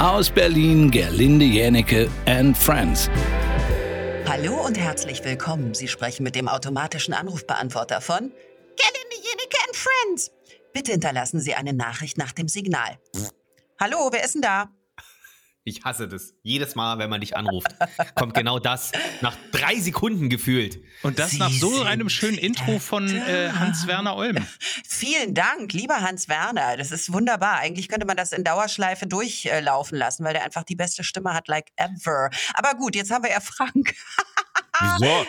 Aus Berlin Gerlinde Jänecke and Friends. Hallo und herzlich willkommen. Sie sprechen mit dem automatischen Anrufbeantworter von Gerlinde Jänecke and Friends. Bitte hinterlassen Sie eine Nachricht nach dem Signal. Hallo, wer ist denn da? Ich hasse das. Jedes Mal, wenn man dich anruft, kommt genau das nach drei Sekunden gefühlt. Und das Sie nach so einem schönen Intro von äh, Hans-Werner Olm. Vielen Dank, lieber Hans Werner. Das ist wunderbar. Eigentlich könnte man das in Dauerschleife durchlaufen lassen, weil der einfach die beste Stimme hat, like ever. Aber gut, jetzt haben wir ja Frank. Wieso?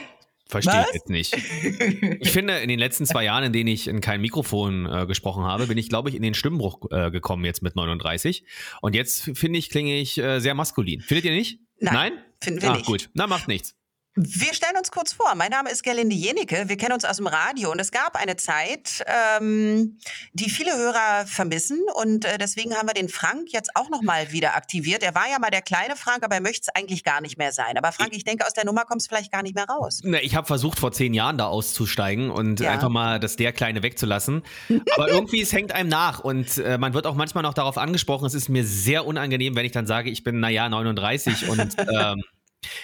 Verstehe ich jetzt nicht. Ich finde, in den letzten zwei Jahren, in denen ich in kein Mikrofon äh, gesprochen habe, bin ich, glaube ich, in den Stimmbruch äh, gekommen jetzt mit 39. Und jetzt, finde ich, klinge ich äh, sehr maskulin. Findet ihr nicht? Nein, finden wir ah, nicht. gut. Na, macht nichts. Wir stellen uns kurz vor. Mein Name ist Gerlinde Jenecke. Wir kennen uns aus dem Radio und es gab eine Zeit, ähm, die viele Hörer vermissen und äh, deswegen haben wir den Frank jetzt auch noch mal wieder aktiviert. Er war ja mal der kleine Frank, aber er möchte es eigentlich gar nicht mehr sein. Aber Frank, ich denke, aus der Nummer kommst du vielleicht gar nicht mehr raus. Na, ich habe versucht, vor zehn Jahren da auszusteigen und Ja. einfach mal das der Kleine wegzulassen. Aber irgendwie, es hängt einem nach und äh, man wird auch manchmal noch darauf angesprochen. Es ist mir sehr unangenehm, wenn ich dann sage, ich bin, naja, 39 und ähm,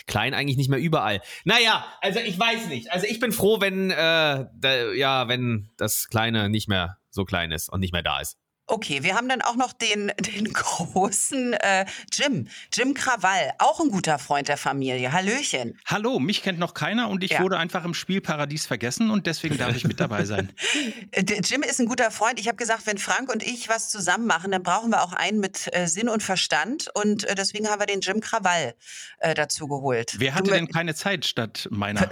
klein eigentlich nicht mehr überall. Naja, also ich weiß nicht. Also ich bin froh, wenn, äh, da, ja, wenn das Kleine nicht mehr so klein ist und nicht mehr da ist. Okay, wir haben dann auch noch den, den großen äh, Jim, Jim Krawall, auch ein guter Freund der Familie. Hallöchen. Hallo, mich kennt noch keiner und ich Ja. wurde einfach im Spielparadies vergessen und deswegen darf ich mit dabei sein. Jim ist ein guter Freund. Ich habe gesagt, wenn Frank und ich was zusammen machen, dann brauchen wir auch einen mit äh, Sinn und Verstand. Und äh, deswegen haben wir den Jim Krawall äh, dazu geholt. Wer hatte Du, denn keine Zeit statt meiner?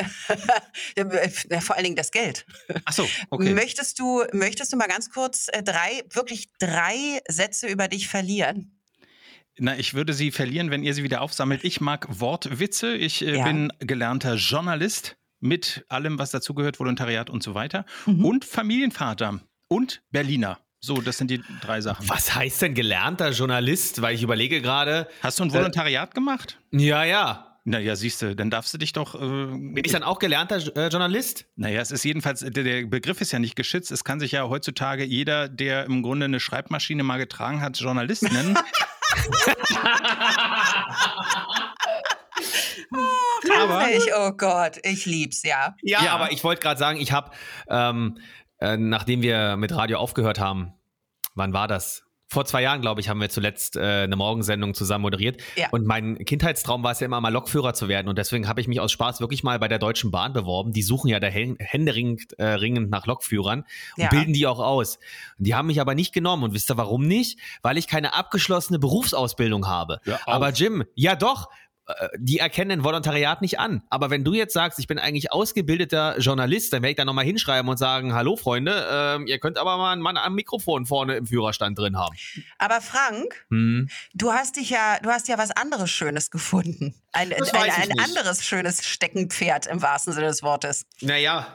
äh, vor allen Dingen das Geld. Ach so, okay. Möchtest du, möchtest du mal ganz kurz äh, drei, wirklich drei Sätze über dich verlieren? Na, ich würde sie verlieren, wenn ihr sie wieder aufsammelt. Ich mag Wortwitze. Ich äh, Ja. bin gelernter Journalist mit allem, was dazugehört, Volontariat und so weiter. Mhm. Und Familienvater und Berliner. So, das sind die drei Sachen. Was heißt denn gelernter Journalist? Weil ich überlege gerade, Hast du ein Volontariat gemacht? ja, ja. Naja, siehst du, dann darfst du dich doch. Äh, Bin ich dann auch gelernter äh, Journalist? Naja, es ist jedenfalls, der, der Begriff ist ja nicht geschützt. Es kann sich ja heutzutage jeder, der im Grunde eine Schreibmaschine mal getragen hat, Journalist nennen. Aber- ich, oh Gott, ich lieb's, ja. Ja, Ja. aber ich wollte gerade sagen, ich habe, ähm, äh, nachdem wir mit Radio aufgehört haben, wann war das? Vor zwei Jahren, glaube ich, haben wir zuletzt äh, eine Morgensendung zusammen moderiert. Ja. Und mein Kindheitstraum war es ja immer mal Lokführer zu werden. Und deswegen habe ich mich aus Spaß wirklich mal bei der Deutschen Bahn beworben. Die suchen ja da hän- händeringend äh, ringend nach Lokführern und Ja. bilden die auch aus. Und die haben mich aber nicht genommen. Und wisst ihr warum nicht? Weil ich keine abgeschlossene Berufsausbildung habe. Auf. aber Jim, ja doch, die erkennen Volontariat nicht an. Aber wenn du jetzt sagst, ich bin eigentlich ausgebildeter Journalist, dann werde ich da nochmal hinschreiben und sagen, hallo Freunde, ähm, ihr könnt aber mal einen Mann am Mikrofon vorne im Führerstand drin haben. Aber Frank, Hm. du hast dich ja, du hast ja was anderes Schönes gefunden. Ein, ein, ein anderes schönes Steckenpferd im wahrsten Sinne des Wortes. Naja,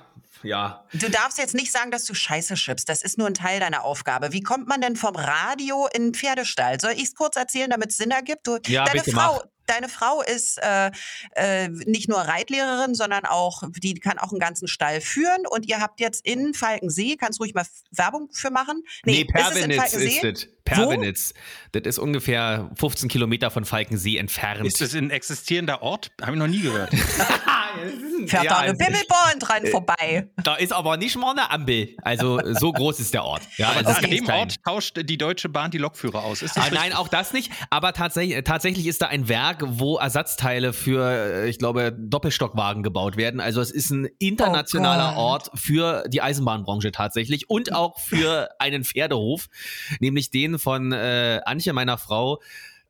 ja. Du darfst jetzt nicht sagen, dass du Scheiße schippst. Das ist nur ein Teil deiner Aufgabe. Wie kommt man denn vom Radio in den Pferdestall? Soll ich es kurz erzählen, damit es Sinn ergibt? Du, Ja, deine Frau, mach. Deine Frau ist äh, äh, nicht nur Reitlehrerin, sondern auch, die kann auch einen ganzen Stall führen. Und ihr habt jetzt in Falkensee, kannst ruhig mal Werbung für machen? Nee, ist es in Pervenitz Falkensee? ist es. Pervenitz. Das ist ungefähr 15 Kilometer von Falkensee entfernt. ist das ein existierender Ort? Habe ich noch nie gehört. Fährt Ja, da eine Bimmelborn dran vorbei. da ist aber nicht mal eine Ampel. Also so groß ist der Ort. Ja, Aber also an ist dem. Ort tauscht die Deutsche Bahn die Lokführer aus. Ist das Ah, nein, auch das nicht. Aber tatsächlich, tatsächlich ist da ein Werk, wo Ersatzteile für, äh, ich glaube, Doppelstockwagen gebaut werden. Also es ist ein internationaler Oh. Ort für die Eisenbahnbranche tatsächlich und auch für einen Pferdehof, nämlich den von äh, Antje, meiner Frau.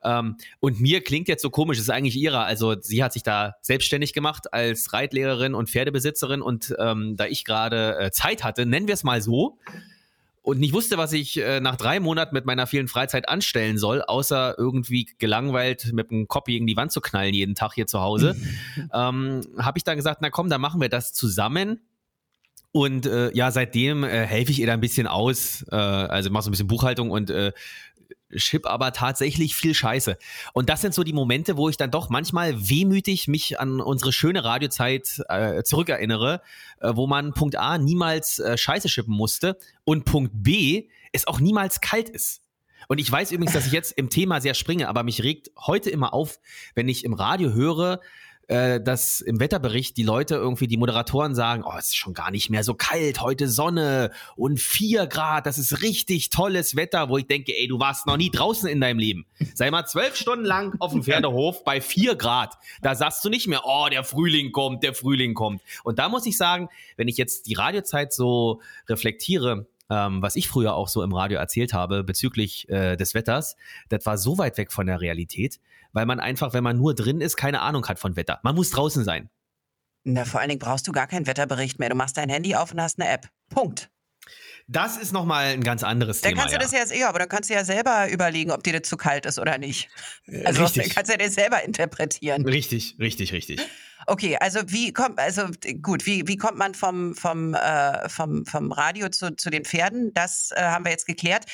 Ähm, und mir klingt jetzt so komisch, es ist eigentlich ihrer. Also sie hat sich da selbstständig gemacht als Reitlehrerin und Pferdebesitzerin und ähm, da ich gerade äh, Zeit hatte, nennen wir es mal so, und nicht wusste, was ich äh, nach drei Monaten mit meiner vielen Freizeit anstellen soll, außer irgendwie gelangweilt mit dem Kopf gegen die Wand zu knallen jeden Tag hier zu Hause, ähm, habe ich dann gesagt, na komm, dann machen wir das zusammen. Und äh, ja, seitdem äh, helfe ich ihr da ein bisschen aus, äh, also mache so ein bisschen Buchhaltung und äh, Chip aber tatsächlich viel Scheiße. Und das sind so die Momente, wo ich dann doch manchmal wehmütig mich an unsere schöne Radiozeit äh, zurückerinnere, äh, wo man Punkt A niemals äh, Scheiße schippen musste und Punkt B es auch niemals kalt ist. Und ich weiß übrigens, dass ich jetzt im Thema sehr springe, aber mich regt heute immer auf, wenn ich im Radio höre, äh, dass im Wetterbericht die Leute irgendwie, die Moderatoren sagen, oh, es ist schon gar nicht mehr so kalt, heute Sonne und vier Grad, das ist richtig tolles Wetter, wo ich denke, ey, du warst noch nie draußen in deinem Leben. Sei mal zwölf Stunden lang auf dem Pferdehof bei vier Grad. Da sagst du nicht mehr, oh, der Frühling kommt, der Frühling kommt. Und da muss ich sagen, wenn ich jetzt die Radiozeit so reflektiere, ähm, was ich früher auch so im Radio erzählt habe bezüglich äh, des Wetters, das war so weit weg von der Realität, weil man einfach, wenn man nur drin ist, keine Ahnung hat von Wetter. Man muss draußen sein. Na, vor allen Dingen brauchst du gar keinen Wetterbericht mehr. Du machst dein Handy auf und hast eine App. Punkt. Das ist nochmal ein ganz anderes dann Thema. kannst du das ja, ja, aber dann kannst du ja selber überlegen, ob dir das zu kalt ist oder nicht. Also richtig. dann kannst du ja das selber interpretieren. Richtig, richtig, richtig. Okay, also wie kommt, also gut, wie, wie kommt man vom, vom, äh, vom, vom Radio zu, zu den Pferden? Das äh, haben wir jetzt geklärt.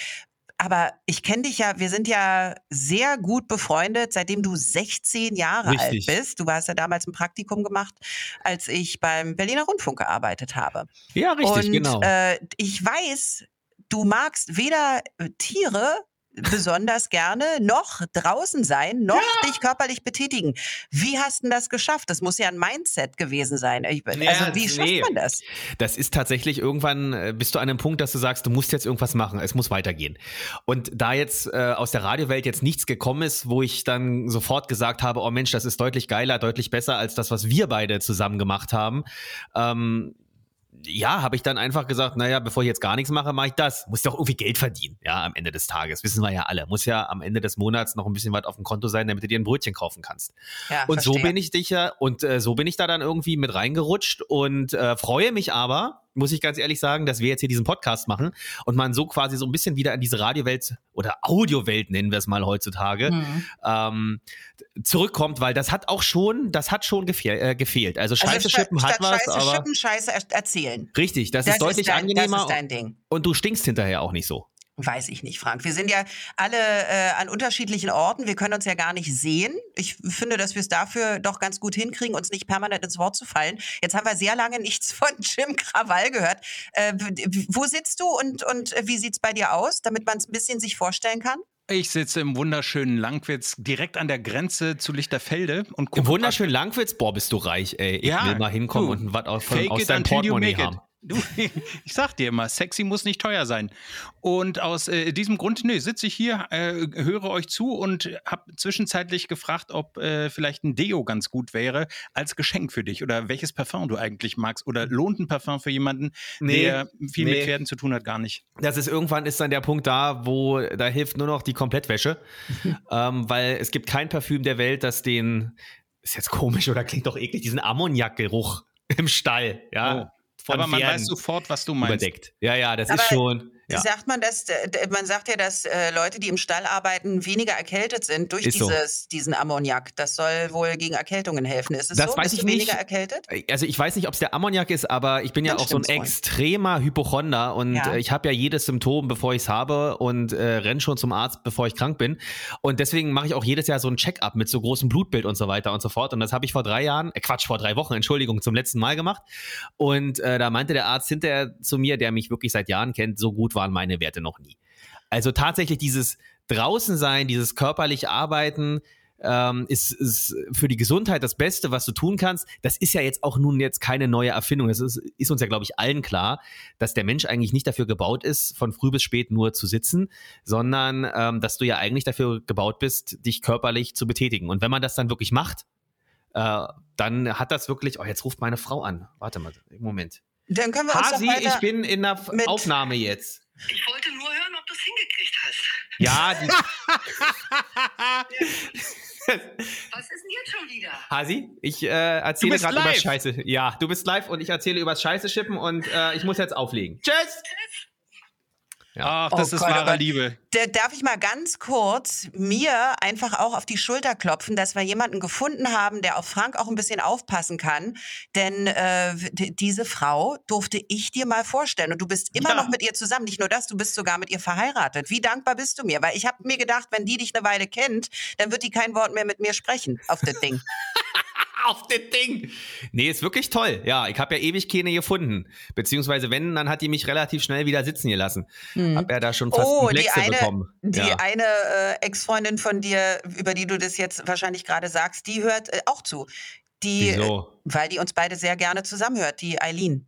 Aber ich kenne dich ja, wir sind ja sehr gut befreundet, seitdem du 16 Jahre Richtig. alt bist. Du hast ja damals ein Praktikum gemacht, als ich beim Berliner Rundfunk gearbeitet habe. Ja, richtig, Und genau. äh, ich weiß, du magst weder äh, Tiere besonders gerne noch draußen sein, noch dich körperlich betätigen. Wie hast du das geschafft? Das muss ja ein Mindset gewesen sein. Ich, Ja, also wie schafft nee. man das? Das ist tatsächlich irgendwann, äh, bist du an einem Punkt, dass du sagst, du musst jetzt irgendwas machen, es muss weitergehen. Und da jetzt äh, aus der Radiowelt jetzt nichts gekommen ist, wo ich dann sofort gesagt habe, oh Mensch, das ist deutlich geiler, deutlich besser als das, was wir beide zusammen gemacht haben, ähm, ja, habe ich dann einfach gesagt, naja, bevor ich jetzt gar nichts mache, mache ich das. Muss auch irgendwie Geld verdienen, ja, am Ende des Tages. Wissen wir ja alle. Muss ja am Ende des Monats noch ein bisschen was auf dem Konto sein, damit du dir ein Brötchen kaufen kannst. Ja, Und so verstehe. bin ich dich ja, und äh, so bin ich da dann irgendwie mit reingerutscht und äh, freue mich aber, muss ich ganz ehrlich sagen, dass wir jetzt hier diesen Podcast machen und man so quasi so ein bisschen wieder in diese Radiowelt oder Audiowelt nennen wir es mal heutzutage, Mhm. ähm, zurückkommt, weil das hat auch schon, das hat schon gefehl, äh, gefehlt. Also Scheiße also schippen hat was, Scheiße aber schippen, Scheiße er erzählen. richtig, das, ist deutlich dein, angenehmer Das ist dein Ding. und du stinkst hinterher auch nicht so. Weiß ich nicht, Frank. Wir sind ja alle äh, an unterschiedlichen Orten. Wir können uns ja gar nicht sehen. Ich finde, dass wir es dafür doch ganz gut hinkriegen, uns nicht permanent ins Wort zu fallen. Jetzt haben wir sehr lange nichts von Jim Krawall gehört. Äh, wo sitzt du und, und äh, wie sieht's bei dir aus, damit man es ein bisschen sich vorstellen kann? Ich sitze im wunderschönen Langwitz direkt an der Grenze zu Lichterfelde und gucke Im wunderschönen Langwitz, boah, bist du reich, ey. Ich Ja, will mal hinkommen du, und was aus, von, aus deinem Portemonnaie haben. Du, ich sag dir immer, sexy muss nicht teuer sein. Und aus äh, diesem Grund, nee, sitze ich hier, äh, höre euch zu und habe zwischenzeitlich gefragt, ob äh, vielleicht ein Deo ganz gut wäre als Geschenk für dich oder welches Parfum du eigentlich magst. Oder lohnt ein Parfum für jemanden, Nee, der viel nee. mit Pferden zu tun hat, gar nicht. Das ist irgendwann ist dann der Punkt da, wo da hilft nur noch die Komplettwäsche, ähm, weil es gibt kein Parfüm der Welt, das den ist jetzt komisch oder klingt doch eklig diesen Ammoniakgeruch im Stall, ja, Oh. Von Aber man Pferden weiß sofort, was du meinst. überdeckt. Ja, ja, das Aber ist schon. Ja. Sagt man das, äh, man sagt ja, dass äh, Leute, die im Stall arbeiten, weniger erkältet sind durch Ist so. dieses, diesen Ammoniak. Das soll wohl gegen Erkältungen helfen. Ist es Das so? weiß Bist ich du nicht. weniger erkältet? Also ich weiß nicht, ob es der Ammoniak ist, aber ich bin ja Dann auch so ein extremer Hypochonder und Ja. äh, ich habe ja jedes Symptom, bevor ich es habe und äh, renn schon zum Arzt, bevor ich krank bin. Und deswegen mache ich auch jedes Jahr so ein Check-up mit so großem Blutbild und so weiter und so fort. Und das habe ich vor drei Jahren, äh, Quatsch, vor drei Wochen, Entschuldigung, zum letzten Mal gemacht. Und äh, da meinte der Arzt hinterher zu mir, der mich wirklich seit Jahren kennt, so gut waren meine Werte noch nie. Also tatsächlich dieses draußen sein, dieses körperlich arbeiten, ähm, ist, ist für die Gesundheit das Beste, was du tun kannst. Das ist ja jetzt auch nun jetzt keine neue Erfindung. Das ist, ist uns ja, glaube ich, allen klar, dass der Mensch eigentlich nicht dafür gebaut ist, von früh bis spät nur zu sitzen, sondern ähm, dass du ja eigentlich dafür gebaut bist, dich körperlich zu betätigen. Und wenn man das dann wirklich macht, äh, dann hat das wirklich. Oh, jetzt ruft meine Frau an. Warte mal, Moment. Dann können wir Hasi, ich bin in der Aufnahme jetzt. Ich wollte nur hören, ob du es hingekriegt hast. Ja, die, Was ist denn jetzt schon wieder? Hasi, ich äh, erzähle gerade über. Scheiße. Ja, du bist live und ich erzähle über Scheiße schippen und äh, ich muss jetzt auflegen. Tschüss! Ach, Oh das ist Gott, oh wahre Gott. Liebe. Da darf ich mal ganz kurz mir einfach auch auf die Schulter klopfen, dass wir jemanden gefunden haben, der auf Frank auch ein bisschen aufpassen kann. Denn äh, diese Frau durfte ich dir mal vorstellen. Und du bist immer Ja. noch mit ihr zusammen. Nicht nur das, du bist sogar mit ihr verheiratet. Wie dankbar bist du mir? Weil ich habe mir gedacht, wenn die dich eine Weile kennt, dann wird die kein Wort mehr mit mir sprechen auf das Ding. auf das Ding. Nee, ist wirklich toll. Ja, ich habe ja ewig keine gefunden. Beziehungsweise wenn, dann hat die mich relativ schnell wieder sitzen gelassen. Hm. Hab ja da schon fast Oh, die eine, bekommen. die ja. eine äh, Ex-Freundin von dir, über die du das jetzt wahrscheinlich gerade sagst, die hört äh, auch zu. Die, äh, weil die uns beide sehr gerne zusammenhört, die Eileen.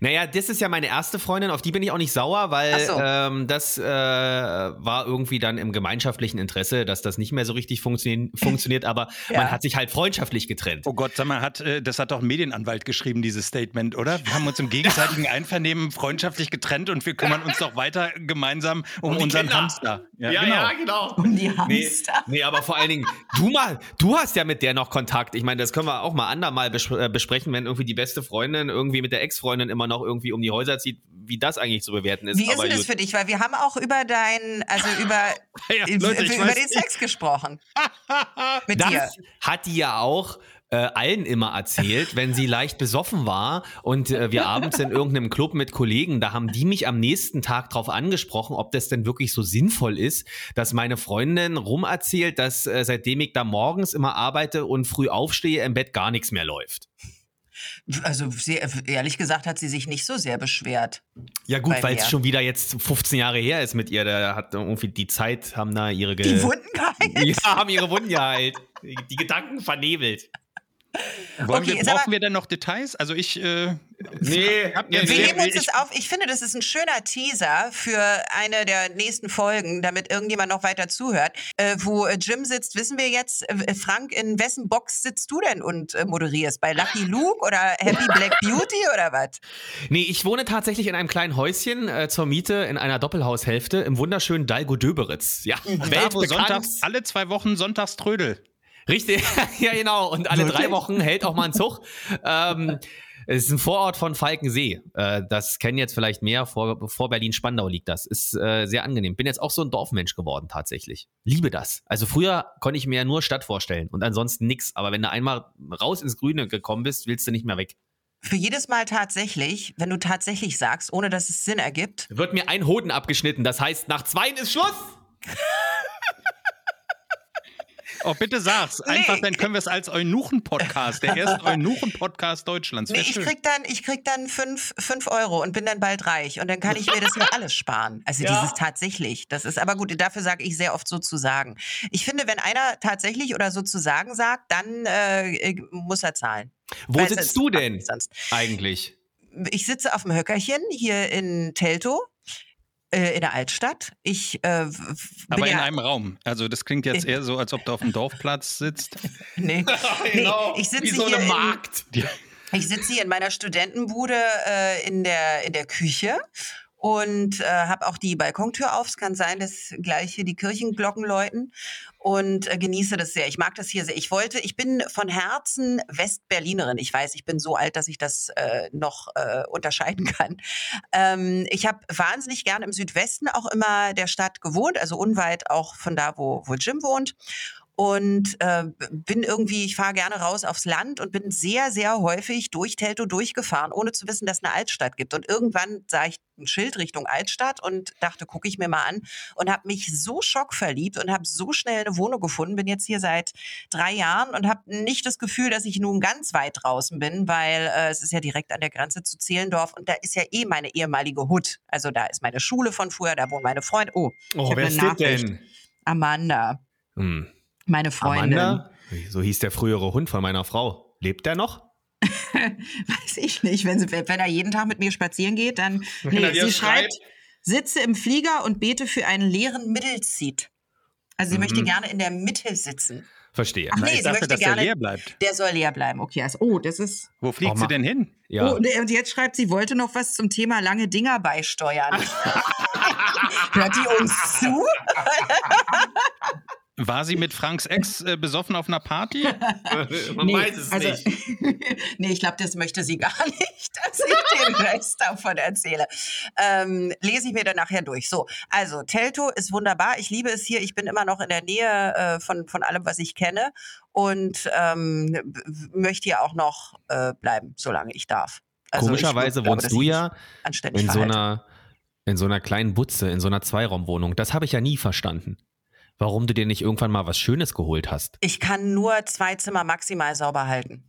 Naja, das ist ja meine erste Freundin, auf die bin ich auch nicht sauer, weil so. ähm, das äh, war irgendwie dann im gemeinschaftlichen Interesse, dass das nicht mehr so richtig funktio funktioniert, aber Ja. man hat sich halt freundschaftlich getrennt. Oh Gott, sag mal, hat, äh, das hat doch ein Medienanwalt geschrieben, dieses Statement, oder? Wir haben uns im gegenseitigen Einvernehmen freundschaftlich getrennt und wir kümmern uns doch weiter gemeinsam um, die unseren Kinder. Hamster. genau. Um die Nee, Hamster. nee, aber vor allen Dingen, du mal, du hast ja mit der noch Kontakt. Ich meine, das können wir auch mal andermal bes äh, besprechen, wenn irgendwie die beste Freundin irgendwie mit der Ex-Freundin immer noch irgendwie um die Häuser zieht, wie das eigentlich zu bewerten ist. Wie ist denn das für dich? Weil wir haben auch über dein, also über, Ja, Leute, über weiß den. Sex gesprochen. Mit dir. Das hat die ja auch äh, allen immer erzählt, wenn sie leicht besoffen war und äh, wir abends in irgendeinem Club mit Kollegen, da haben die mich am nächsten Tag drauf angesprochen, ob das denn wirklich so sinnvoll ist, dass meine Freundin rumerzählt, dass äh, seitdem ich da morgens immer arbeite und früh aufstehe, im Bett gar nichts mehr läuft. Also sie, ehrlich gesagt hat sie sich nicht so sehr beschwert. Ja gut, weil es schon wieder jetzt 15 Jahre her ist mit ihr, da hat irgendwie die Zeit, haben da ihre Ge Die Wunden geheilt. ja, haben ihre Wunden geheilt. Die Gedanken vernebelt. Wollen Okay, wir, brauchen aber- wir denn noch Details? Also ich äh, Nee, hab Wir mir Nee, heben uns ich, das auf. Ich finde, das ist ein schöner Teaser für eine der nächsten Folgen, damit irgendjemand noch weiter zuhört. Äh, wo äh, Jim sitzt, wissen wir jetzt. Äh, Frank, in wessen Box sitzt du denn und äh, moderierst? Bei Lucky Luke oder Happy Black Beauty oder was? Nee, ich wohne tatsächlich in einem kleinen Häuschen äh, zur Miete in einer Doppelhaushälfte im wunderschönen Dalgo-Döberitz. Ja, da, wo weltbekannt. sonntags, alle zwei Wochen Sonntagströdel. Richtig, ja genau. Und alle Wirklich? drei Wochen hält auch mal ein Zug. ähm, es ist ein Vorort von Falkensee. Äh, das kennen jetzt vielleicht mehr. Vor, vor Berlin-Spandau liegt das. Ist äh, sehr angenehm. Bin jetzt auch so ein Dorfmensch geworden tatsächlich. Liebe das. Also früher konnte ich mir ja nur Stadt vorstellen und ansonsten nix. Aber wenn du einmal raus ins Grüne gekommen bist, willst du nicht mehr weg. Für jedes Mal tatsächlich, wenn du tatsächlich sagst, ohne dass es Sinn ergibt, Wird mir ein Hoden abgeschnitten. Das heißt, nach zweien ist Schluss. Oh, bitte sag's. Nee. Einfach, dann können wir es als Eunuchen-Podcast, der erste Eunuchen-Podcast Deutschlands. Nee, ich schön. krieg dann, ich krieg dann fünf, fünf Euro und bin dann bald reich. Und dann kann ich mir das ja alles sparen. Also Ja. dieses tatsächlich. Das ist aber gut, dafür sage ich sehr oft sozusagen. Ich finde, wenn einer tatsächlich oder sozusagen sagt, dann äh, muss er zahlen. Wo Weil sitzt du denn Sonst. eigentlich? Ich sitze auf dem Höckerchen hier in Teltow. Äh, in der Altstadt. Ich äh, Aber in ja, einem Raum. Also das klingt jetzt eher so, als ob du auf dem Dorfplatz sitzt. nee, nee, ich sitze Wie so hier eine in, Markt. Ich sitze hier in meiner Studentenbude äh, in, der, in der Küche und äh, habe auch die Balkontür auf. Es kann sein, dass gleich hier die Kirchenglocken läuten und äh, genieße das sehr. Ich mag das hier sehr. Ich wollte, ich bin von Herzen Westberlinerin. Ich weiß, ich bin so alt, dass ich das äh, noch äh, unterscheiden kann. Ähm, ich habe wahnsinnig gern im Südwesten auch immer der Stadt gewohnt, also unweit auch von da, wo, wo Jim wohnt und äh, bin irgendwie, ich fahre gerne raus aufs Land und bin sehr, sehr häufig durch Teltow durchgefahren, ohne zu wissen, dass es eine Altstadt gibt. Und irgendwann sah ich ein Schild Richtung Altstadt und dachte, gucke ich mir mal an und habe mich so schockverliebt und habe so schnell eine Wohnung gefunden. Bin jetzt hier seit drei Jahren und habe nicht das Gefühl, dass ich nun ganz weit draußen bin, weil äh, es ist ja direkt an der Grenze zu Zehlendorf und da ist ja eh meine ehemalige Hut. Also da ist meine Schule von früher, da wohnen meine Freunde. Oh, ich Oh, wer eine ist denn? Amanda, Hm. Meine Freundin. Amanda? So hieß der frühere Hund von meiner Frau. Lebt der noch? Weiß ich nicht. Wenn, sie, wenn er jeden Tag mit mir spazieren geht, dann. Nee, sie schreibt, schreibt. sitze im Flieger und bete für einen leeren Mittelseat. Also sie möchte gerne in der Mitte sitzen. Verstehe. Ach nee, ich sie dachte, möchte dass der gerne. leer bleibt. Der soll leer bleiben. Okay, also, oh, das ist. Wo fliegt Oh, sie denn hin? Ja. Oh, und jetzt schreibt sie, wollte noch was zum Thema lange Dinger beisteuern. Hört die uns zu? War sie mit Franks Ex äh, besoffen auf einer Party? Man weiß es also, nicht. nee, ich glaube, das möchte sie gar nicht, dass ich den Rest davon erzähle. Ähm, lese ich mir dann nachher durch. So, also Telto ist wunderbar. Ich liebe es hier. Ich bin immer noch in der Nähe äh, von, von allem, was ich kenne und ähm, möchte hier auch noch äh, bleiben, solange ich darf. Also ich Komischerweise glaube, wohnst dass du ich ja in so einer in so einer kleinen Butze, in so einer Zweiraumwohnung. Das habe ich ja nie verstanden. Warum du dir nicht irgendwann mal was Schönes geholt hast. Ich kann nur zwei Zimmer maximal sauber halten.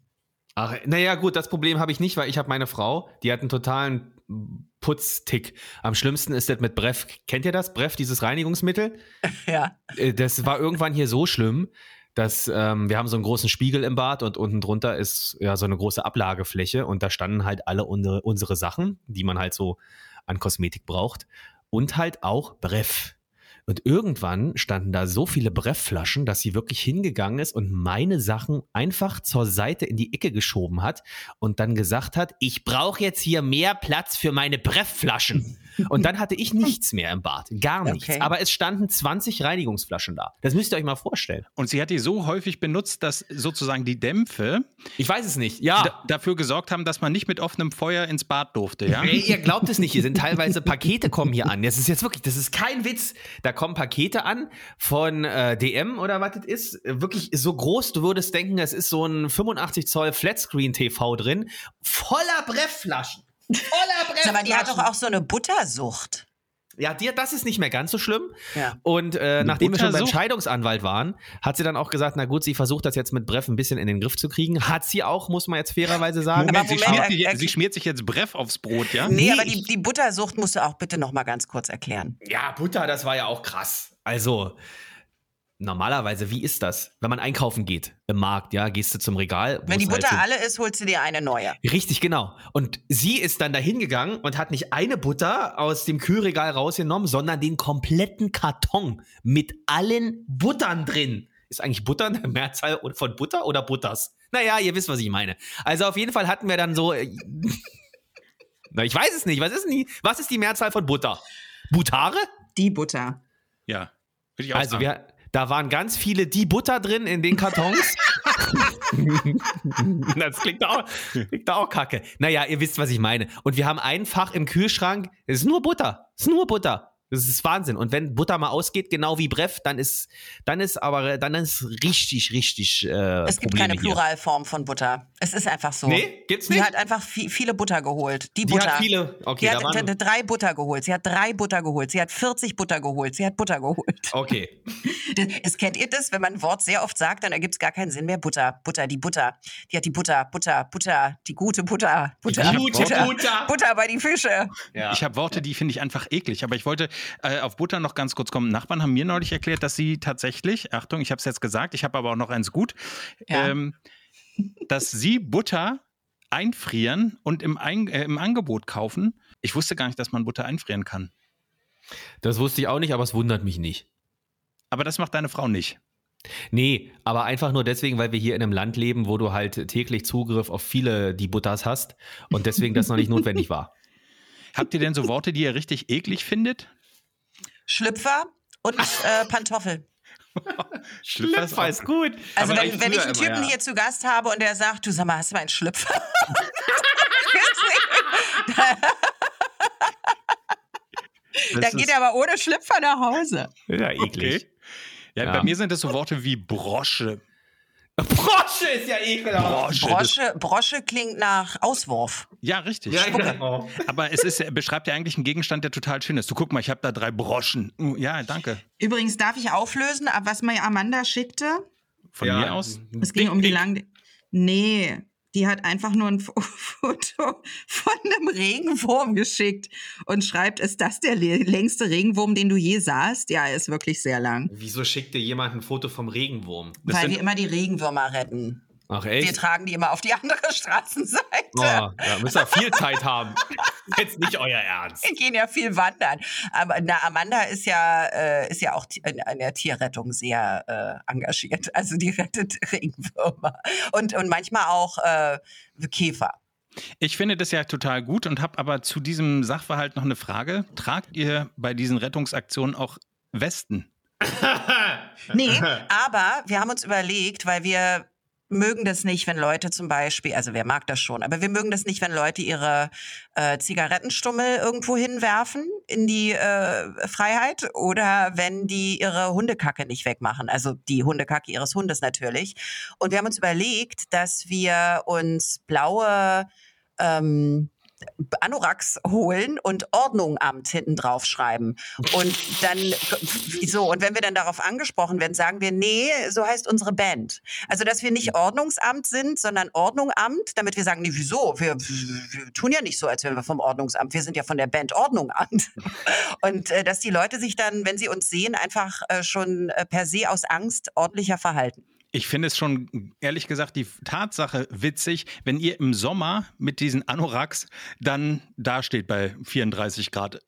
Ach, naja, gut, das Problem habe ich nicht, weil ich habe meine Frau, die hat einen totalen Putztick. Am schlimmsten ist das mit Bref. Kennt ihr das? Bref, dieses Reinigungsmittel? Ja. Äh, Das war irgendwann hier so schlimm, dass ähm, wir haben so einen großen Spiegel im Bad und unten drunter ist ja so eine große Ablagefläche und da standen halt alle unsere, unsere Sachen, die man halt so an Kosmetik braucht und halt auch Bref. Und irgendwann standen da so viele Brefflaschen, dass sie wirklich hingegangen ist und meine Sachen einfach zur Seite in die Ecke geschoben hat und dann gesagt hat, ich brauche jetzt hier mehr Platz für meine Brefflaschen. Und dann hatte ich nichts mehr im Bad. Gar nichts. Okay. Aber es standen 20 Reinigungsflaschen da. Das müsst ihr euch mal vorstellen. Und sie hat die so häufig benutzt, dass sozusagen die Dämpfe Ich weiß es nicht. Ja. da dafür gesorgt haben, dass man nicht mit offenem Feuer ins Bad durfte, ja? Ey, ihr glaubt es nicht, hier sind teilweise Pakete kommen hier an. Das ist jetzt wirklich, das ist kein Witz. Da kommen Pakete an von äh, DM oder was das ist. Wirklich so groß, du würdest denken, es ist so ein 85 Zoll Flatscreen TV drin, voller Brefflaschen. Voller Brefflaschen. Mal, die hat doch auch so eine Buttersucht. Ja, dir, das ist nicht mehr ganz so schlimm. Ja. Und äh, nachdem wir schon beim? Scheidungsanwalt waren, hat sie dann auch gesagt, na gut, sie versucht das jetzt mit Breff ein bisschen in den Griff zu kriegen. Hat sie auch, muss man jetzt fairerweise sagen. Moment, Aber sie, Moment, schmiert, sich- sie schmiert sich jetzt Breff aufs Brot, ja? Nee, Nee, aber die, die Buttersucht musst du auch bitte noch mal ganz kurz erklären. Ja, Butter, das war ja auch krass. Also, normalerweise, wie ist das? Wenn man einkaufen geht im Markt, ja, gehst du zum Regal. Wenn die halt Butter so- alle ist, holst du dir eine neue. Richtig, genau. Und sie ist dann dahin gegangen und hat nicht eine Butter aus dem Kühlregal rausgenommen, sondern den kompletten Karton mit allen Buttern drin. Ist eigentlich Butter eine Mehrzahl von Butter oder Butters? Naja, ihr wisst, was ich meine. Also auf jeden Fall hatten wir dann so. äh, Na, ich weiß es nicht. Was ist, denn die, was ist die Mehrzahl von Butter? Butare? Die Butter. Ja. Würde ich auch Also sagen. wir, da waren ganz viele die Butter drin in den Kartons. das klingt auch, klingt auch kacke. Naja, ihr wisst, was ich meine. Und wir haben ein Fach im Kühlschrank, es ist nur Butter. Es ist nur Butter. Das ist Wahnsinn. Und wenn Butter mal ausgeht, genau wie Breff, dann ist, dann ist aber, dann ist richtig, richtig. Äh, Es gibt Probleme keine hier. Pluralform von Butter. Es ist einfach so. Nee, gibt's Sie nicht? hat einfach vi- viele Butter geholt. Die Die Butter. hat viele. Okay, Sie hat waren, drei Butter geholt. Sie hat drei Butter geholt. Sie hat 40 Butter geholt. Sie hat Butter geholt. okay. Das, es kennt ihr das, wenn man ein Wort sehr oft sagt, dann ergibt es gar keinen Sinn mehr. Butter, Butter, die Butter. Die hat die Butter, Butter, Butter, die gute Butter, Butter, gute Butter, Butter. Butter bei die Fische. Ja. Ich habe Worte, die finde ich einfach eklig. Aber ich wollte äh, auf Butter noch ganz kurz kommen. Nachbarn haben mir neulich erklärt, dass sie tatsächlich, Achtung, ich habe es jetzt gesagt, ich habe aber auch noch eins gut, Ja. ähm, dass sie Butter einfrieren und im, Ein äh, im Angebot kaufen. Ich wusste gar nicht, dass man Butter einfrieren kann. Das wusste ich auch nicht, aber es wundert mich nicht. Aber das macht deine Frau nicht. Nee, aber einfach nur deswegen, weil wir hier in einem Land leben, wo du halt täglich Zugriff auf viele die Butters hast und deswegen das noch nicht notwendig war. Habt ihr denn so Worte, die ihr richtig eklig findet? Schlüpfer und äh, Pantoffel. Schlüpfer ist gut. Also Aber wenn, wenn ich einen immer, Typen ja. hier zu Gast habe und der sagt, du sag mal, hast du mal einen Schlüpfer? Das Dann geht er aber ohne Schlüpfer nach Hause. Ja, eklig. Okay. Ja, Ja. bei mir sind das so Worte wie Brosche. Brosche ist ja ekelhaft. Brosche. Brosche, Brosche klingt nach Auswurf. Ja, richtig. Ja, genau. Aber es ist, beschreibt ja eigentlich einen Gegenstand, der total schön ist. Du guck mal, ich habe da drei Broschen. Uh, Ja, danke. Übrigens darf ich auflösen, was mir Amanda schickte. Von Ja. mir aus. Es ging um die lange. Nee, die hat einfach nur ein Fo- Foto von einem Regenwurm geschickt und schreibt, ist das der längste Regenwurm, den du je sahst? Ja, er ist wirklich sehr lang. Wieso schickt dir jemand ein Foto vom Regenwurm? Das weil wir immer die Regenwürmer retten. Ach Wir echt? tragen die immer auf die andere Straßenseite. Oh, da müsst ihr viel Zeit haben. Jetzt nicht euer Ernst. Wir gehen ja viel wandern. Aber na, Amanda ist ja, äh, ist ja auch in, in der Tierrettung sehr äh, engagiert. Also die rettet Regenwürmer. Und, und manchmal auch äh, Käfer. Ich finde das ja total gut und habe aber zu diesem Sachverhalt noch eine Frage. Tragt ihr bei diesen Rettungsaktionen auch Westen? Nee, aber wir haben uns überlegt, weil wir mögen das nicht, wenn Leute zum Beispiel, also wer mag das schon, aber wir mögen das nicht, wenn Leute ihre äh, Zigarettenstummel irgendwo hinwerfen in die äh, Freiheit oder wenn die ihre Hundekacke nicht wegmachen, also die Hundekacke ihres Hundes natürlich. Und wir haben uns überlegt, dass wir uns blaue ähm, Anoraks holen und Ordnungamt hinten drauf schreiben. Und dann, so, und wenn wir dann darauf angesprochen werden, sagen wir, nee, so heißt unsere Band. Also, dass wir nicht Ordnungsamt sind, sondern Ordnungamt, damit wir sagen, nee, wieso? Wir, wir tun ja nicht so, als wären wir vom Ordnungsamt. Wir sind ja von der Band Ordnungamt. Und äh, dass die Leute sich dann, wenn sie uns sehen, einfach äh, schon äh, per se aus Angst ordentlicher verhalten. Ich finde es schon, ehrlich gesagt, die Tatsache witzig, wenn ihr im Sommer mit diesen Anoraks dann dasteht bei 34 Grad.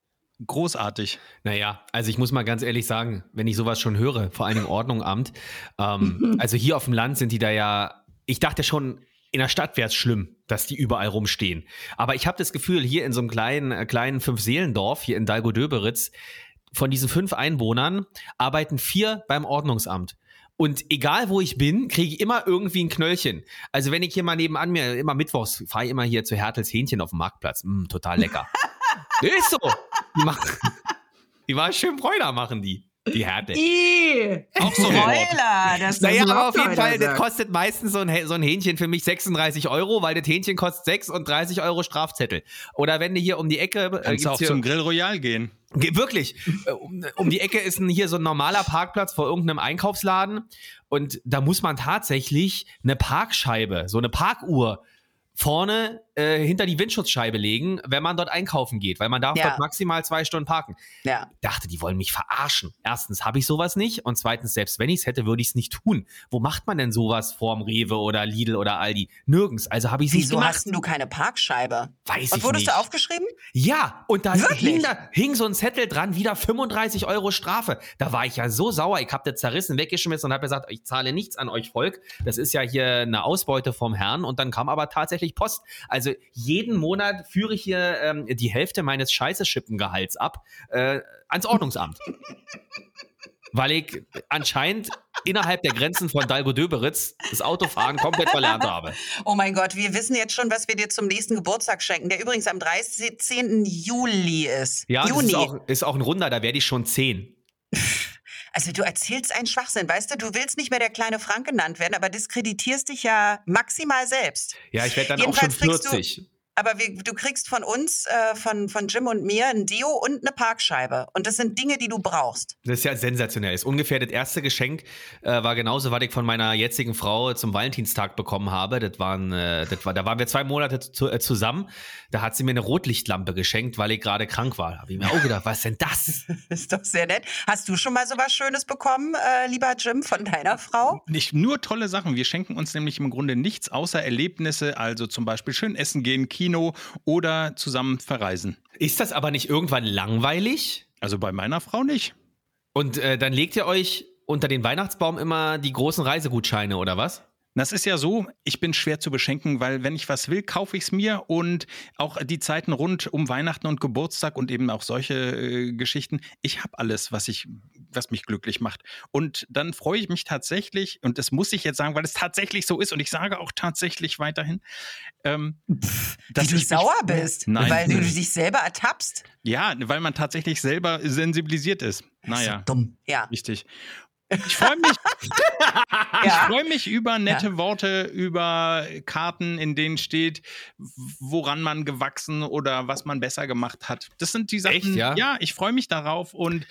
Großartig. Naja, also ich muss mal ganz ehrlich sagen, wenn ich sowas schon höre, vor allem im Ordnungamt, ähm, also hier auf dem Land sind die da ja, ich dachte schon, in der Stadt wäre es schlimm, dass die überall rumstehen. Aber ich habe das Gefühl, hier in so einem kleinen, äh, kleinen Fünf-Seelendorf, hier in Dalgo-Döberitz, von diesen fünf Einwohnern arbeiten vier beim Ordnungsamt. Und egal wo ich bin, kriege ich immer irgendwie ein Knöllchen. Also wenn ich hier mal nebenan mir, immer mittwochs, fahre ich immer hier zu Hertels Hähnchen auf dem Marktplatz. Mm, total lecker. Ist so. Die, machen, die war schön Bräuner machen die. Die Härte. I, Auch so ein. Spoiler, das Naja, aber auf jeden Fall, das kostet meistens so ein, so ein Hähnchen für mich 36 Euro, weil das Hähnchen kostet 6 und 30 Euro Strafzettel. Oder wenn du hier um die Ecke. äh, Kannst du auch hier- zum Grill Royal gehen. Ge- Wirklich. Äh, Um, um die Ecke ist ein, hier so ein normaler Parkplatz vor irgendeinem Einkaufsladen. Und da muss man tatsächlich eine Parkscheibe, so eine Parkuhr vorne äh, hinter die Windschutzscheibe legen, wenn man dort einkaufen geht, weil man darf Ja. dort maximal zwei Stunden parken. Ja. Dachte, die wollen mich verarschen. Erstens habe ich sowas nicht und zweitens, selbst wenn ich es hätte, würde ich es nicht tun. Wo macht man denn sowas vorm Rewe oder Lidl oder Aldi? Nirgends. Also habe ich es nicht Wieso gemacht. hast denn du keine Parkscheibe? Weiß Und ich wurdest nicht. du aufgeschrieben? Ja, und da hing, da hing so ein Zettel dran, wieder 35 Euro Strafe. Da war ich ja so sauer. Ich habe das zerrissen, weggeschmissen und habe gesagt, ich zahle nichts an euch Volk. Das ist ja hier eine Ausbeute vom Herrn. Und dann kam aber tatsächlich Post. Also jeden Monat führe ich hier ähm, die Hälfte meines Scheiße-Schippengehalts ab äh, ans Ordnungsamt. Weil ich anscheinend innerhalb der Grenzen von Dalgo-Döberitz das Autofahren komplett verlernt habe. Oh mein Gott, wir wissen jetzt schon, was wir dir zum nächsten Geburtstag schenken, der übrigens am 13. Juli ist. Ja, Juni. ist auch, ist auch ein Runder, da werde ich schon zehn. Also du erzählst einen Schwachsinn, weißt du? Du willst nicht mehr der kleine Frank genannt werden, aber diskreditierst dich ja maximal selbst. Ja, ich werde dann auch schon Jedenfalls kriegst du- 40. Aber wir, du kriegst von uns, äh, von, von Jim und mir, ein Deo und eine Parkscheibe. Und das sind Dinge, die du brauchst. Das ist ja sensationell. Das ist ungefähr das erste Geschenk äh, war genauso, was ich von meiner jetzigen Frau zum Valentinstag bekommen habe. Das waren, äh, das war, da waren wir zwei Monate zu, äh, zusammen. Da hat sie mir eine Rotlichtlampe geschenkt, weil ich gerade krank war. Da habe ich mir auch gedacht, was ist denn das? Ist doch sehr nett. Hast du schon mal so was Schönes bekommen, äh, lieber Jim, von deiner Frau? Nicht nur tolle Sachen. Wir schenken uns nämlich im Grunde nichts außer Erlebnisse, also zum Beispiel schön essen gehen, Kino oder zusammen verreisen. Ist das aber nicht irgendwann langweilig? Also bei meiner Frau nicht. Und äh, dann legt ihr euch unter den Weihnachtsbaum immer die großen Reisegutscheine oder was? Das ist ja so, ich bin schwer zu beschenken, weil wenn ich was will, kaufe ich es mir und auch die Zeiten rund um Weihnachten und Geburtstag und eben auch solche äh, Geschichten, ich habe alles, was ich, was mich glücklich macht. Und dann freue ich mich tatsächlich, und das muss ich jetzt sagen, weil es tatsächlich so ist und ich sage auch tatsächlich weiterhin, ähm, Wie dass du sauer bist, Nein. weil du dich selber ertappst. Ja, weil man tatsächlich selber sensibilisiert ist. Naja, So dumm. Ja. richtig. Ich freue mich, ich ja. freue mich über nette Worte, über Karten, in denen steht, woran man gewachsen oder was man besser gemacht hat. Das sind die Sachen. Echt, ja? ja, ich freue mich darauf und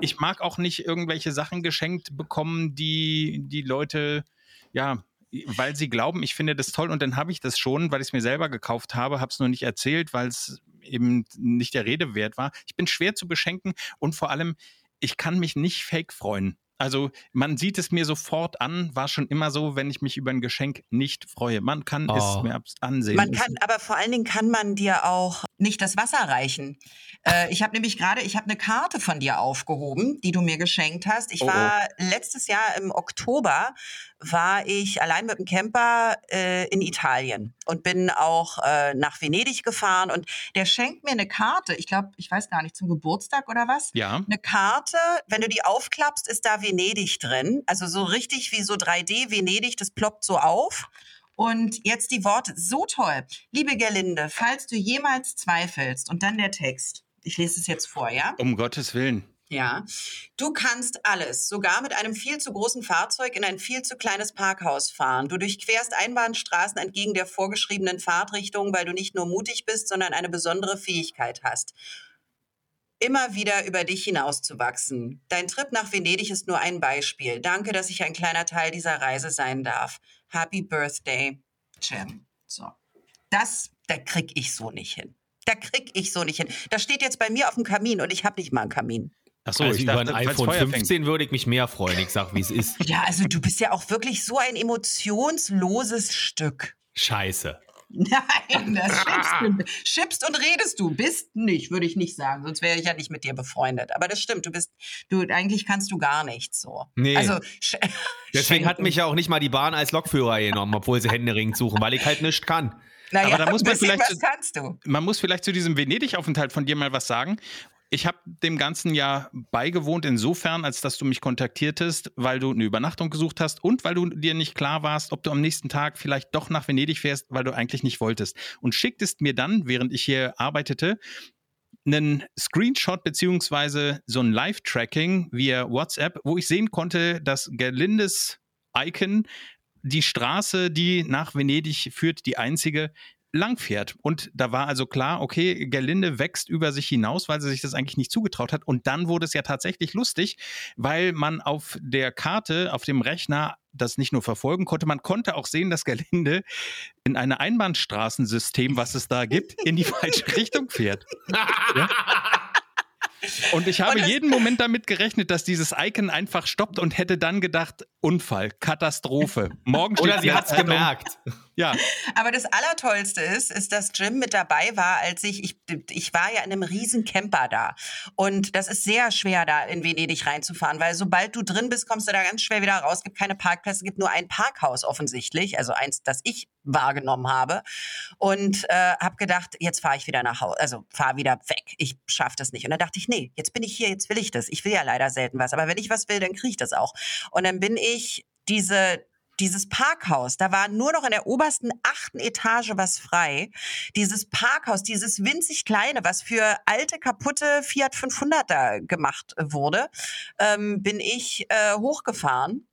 ich mag auch nicht irgendwelche Sachen geschenkt bekommen, die die Leute, ja, weil sie glauben, ich finde das toll und dann habe ich das schon, weil ich es mir selber gekauft habe, habe es nur nicht erzählt, weil es eben nicht der Rede wert war. Ich bin schwer zu beschenken und vor allem, ich kann mich nicht fake freuen. Also man sieht es mir sofort an, war schon immer so, wenn ich mich über ein Geschenk nicht freue. Man kann Oh. es mir abs- ansehen. Man kann, aber vor allen Dingen kann man dir auch nicht das Wasser reichen. Äh, ich habe nämlich gerade, ich habe eine Karte von dir aufgehoben, die du mir geschenkt hast. Ich Oh, oh. war letztes Jahr im Oktober, war ich allein mit dem Camper äh, in Italien und bin auch äh, nach Venedig gefahren und der schenkt mir eine Karte. Ich glaube, ich weiß gar nicht, zum Geburtstag oder was? ja, eine Karte, wenn du die aufklappst, ist da Venedig drin. Also so richtig wie so 3D Venedig, das ploppt so auf. Und jetzt die Worte, so toll. Liebe Gerlinde, falls du jemals zweifelst, und dann der Text. Ich lese es jetzt vor, ja? um Gottes Willen. Ja, du kannst alles, sogar mit einem viel zu großen Fahrzeug in ein viel zu kleines Parkhaus fahren. Du durchquerst Einbahnstraßen entgegen der vorgeschriebenen Fahrtrichtung, weil du nicht nur mutig bist, sondern eine besondere Fähigkeit hast. Immer wieder über dich hinauszuwachsen. Dein Trip nach Venedig ist nur ein Beispiel. Danke, dass ich ein kleiner Teil dieser Reise sein darf. Happy Birthday, Jim. So. Das, da krieg ich so nicht hin. Da krieg ich so nicht hin. Das steht jetzt bei mir auf dem Kamin und ich habe nicht mal einen Kamin. Achso, also ich über dachte, ein iPhone 15 würde ich mich mehr freuen. Ich sag, wie es ist. Ja, also du bist ja auch wirklich so ein emotionsloses Stück. Scheiße. Nein, das schippst du. Schippst und redest du. Bist nicht, würde ich nicht sagen. Sonst wäre ich ja nicht mit dir befreundet. Aber das stimmt. Du bist, du, eigentlich kannst du gar nichts so. Nee. Also, Deswegen hat mich ja auch nicht mal die Bahn als Lokführer genommen, obwohl sie Händeringend suchen, weil ich halt nichts kann. Naja, aber da muss man vielleicht, was kannst du. Man muss vielleicht zu diesem Venedig-Aufenthalt von dir mal was sagen. Ich habe dem Ganzen ja beigewohnt insofern, als dass du mich kontaktiertest, weil du eine Übernachtung gesucht hast und weil du dir nicht klar warst, ob du am nächsten Tag vielleicht doch nach Venedig fährst, weil du eigentlich nicht wolltest. Und schicktest mir dann, während ich hier arbeitete, einen Screenshot beziehungsweise so ein Live-Tracking via WhatsApp, wo ich sehen konnte, dass Gerlindes Icon die Straße, die nach Venedig führt, die einzige, langfährt. Und da war also klar, okay, Gerlinde wächst über sich hinaus, weil sie sich das eigentlich nicht zugetraut hat. Und dann wurde es ja tatsächlich lustig, weil man auf der Karte, auf dem Rechner das nicht nur verfolgen konnte, man konnte auch sehen, dass Gerlinde in ein Einbahnstraßensystem, was es da gibt, in die falsche Richtung fährt. ja? Und ich habe jeden Moment damit gerechnet, dass dieses Icon einfach stoppt und hätte dann gedacht, Unfall, Katastrophe. Morgen Oder sie hat es gemerkt. Ja. Aber das Allertollste ist, ist, dass Jim mit dabei war, als ich, ich, ich war ja in einem riesen Camper da. Und das ist sehr schwer, da in Venedig reinzufahren, weil sobald du drin bist, kommst du da ganz schwer wieder raus. Es gibt keine Parkplätze, es gibt nur ein Parkhaus offensichtlich, also eins, das ich wahrgenommen habe. Und äh, habe gedacht, jetzt fahre ich wieder nach Hause, also fahre wieder weg. Ich schaffe das nicht. Und dann dachte ich, nee, jetzt bin ich hier, jetzt will ich das. Ich will ja leider selten was, aber wenn ich was will, dann kriege ich das auch. Und dann bin ich diese dieses Parkhaus, da war nur noch in der obersten achten Etage was frei. Dieses Parkhaus, dieses winzig kleine, was für alte, kaputte Fiat 500er gemacht wurde, ähm, bin ich äh, hochgefahren.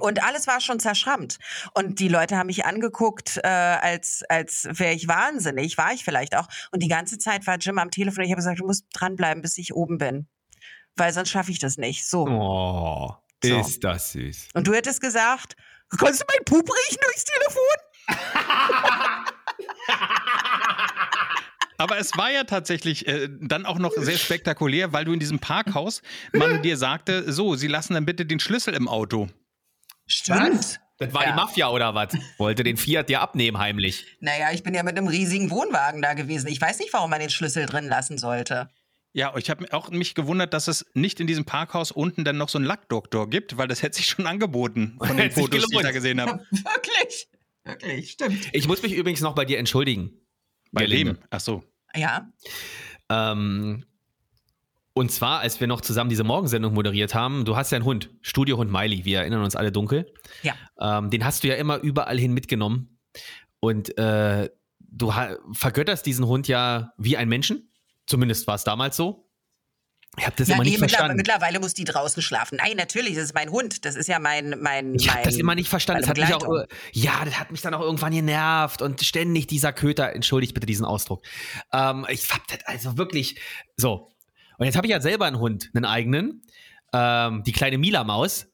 Und alles war schon zerschrammt. Und die Leute haben mich angeguckt, äh, als, als wäre ich wahnsinnig. War ich vielleicht auch. Und die ganze Zeit war Jim am Telefon. Ich habe gesagt, du musst dranbleiben, bis ich oben bin. Weil sonst schaffe ich das nicht. So. Oh. So. Ist das süß. Und du hättest gesagt, kannst du meinen Pup riechen durchs Telefon? Aber es war ja tatsächlich äh, dann auch noch sehr spektakulär, weil du in diesem Parkhaus man dir sagte, so, sie lassen dann bitte den Schlüssel im Auto. Stimmt. Das war ja. die Mafia oder was? Wollte den Fiat dir abnehmen heimlich. Naja, ich bin ja mit einem riesigen Wohnwagen da gewesen. Ich weiß nicht, warum man den Schlüssel drin lassen sollte. Ja, ich habe auch mich gewundert, dass es nicht in diesem Parkhaus unten dann noch so einen Lackdoktor gibt, weil das hätte sich schon angeboten von den Fotos, die ich da gesehen habe. Wirklich, wirklich, stimmt. Ich muss mich übrigens noch bei dir entschuldigen. Bei wem? Ach so. Ja. Ähm, und zwar, als wir noch zusammen diese Morgensendung moderiert haben, du hast ja einen Hund, Studiohund Miley, wir erinnern uns alle dunkel. Ja. Ähm, den hast du ja immer überall hin mitgenommen. Und äh, du vergötterst diesen Hund ja wie ein Menschen. Zumindest war es damals so. Ich habe das ja, immer nicht nee, verstanden. Mittlerweile muss die draußen schlafen. Nein, natürlich, das ist mein Hund. Das ist ja mein. mein ich habe das immer nicht verstanden. Das hat mich auch, ja, das hat mich dann auch irgendwann genervt und ständig dieser Köter. Entschuldigt bitte diesen Ausdruck. Ähm, ich hab das also wirklich so. Und jetzt habe ich ja selber einen Hund, einen eigenen. Ähm, die kleine Mila-Maus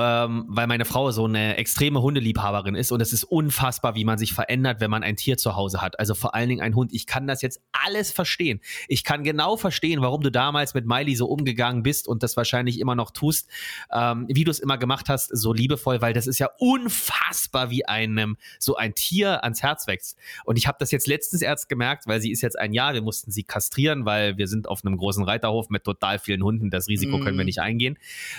ähm, weil meine Frau so eine extreme Hundeliebhaberin ist und es ist unfassbar, wie man sich verändert, wenn man ein Tier zu Hause hat. Also vor allen Dingen ein Hund. Ich kann das jetzt alles verstehen. Ich kann genau verstehen, warum du damals mit Miley so umgegangen bist und das wahrscheinlich immer noch tust, ähm, wie du es immer gemacht hast, so liebevoll, weil das ist ja unfassbar, wie einem so ein Tier ans Herz wächst. Und ich habe das jetzt letztens erst gemerkt, weil sie ist jetzt ein Jahr, wir mussten sie kastrieren, weil wir sind auf einem großen Reiterhof mit total vielen Hunden. Das Risiko mm. können wir mhm. nicht eingehen,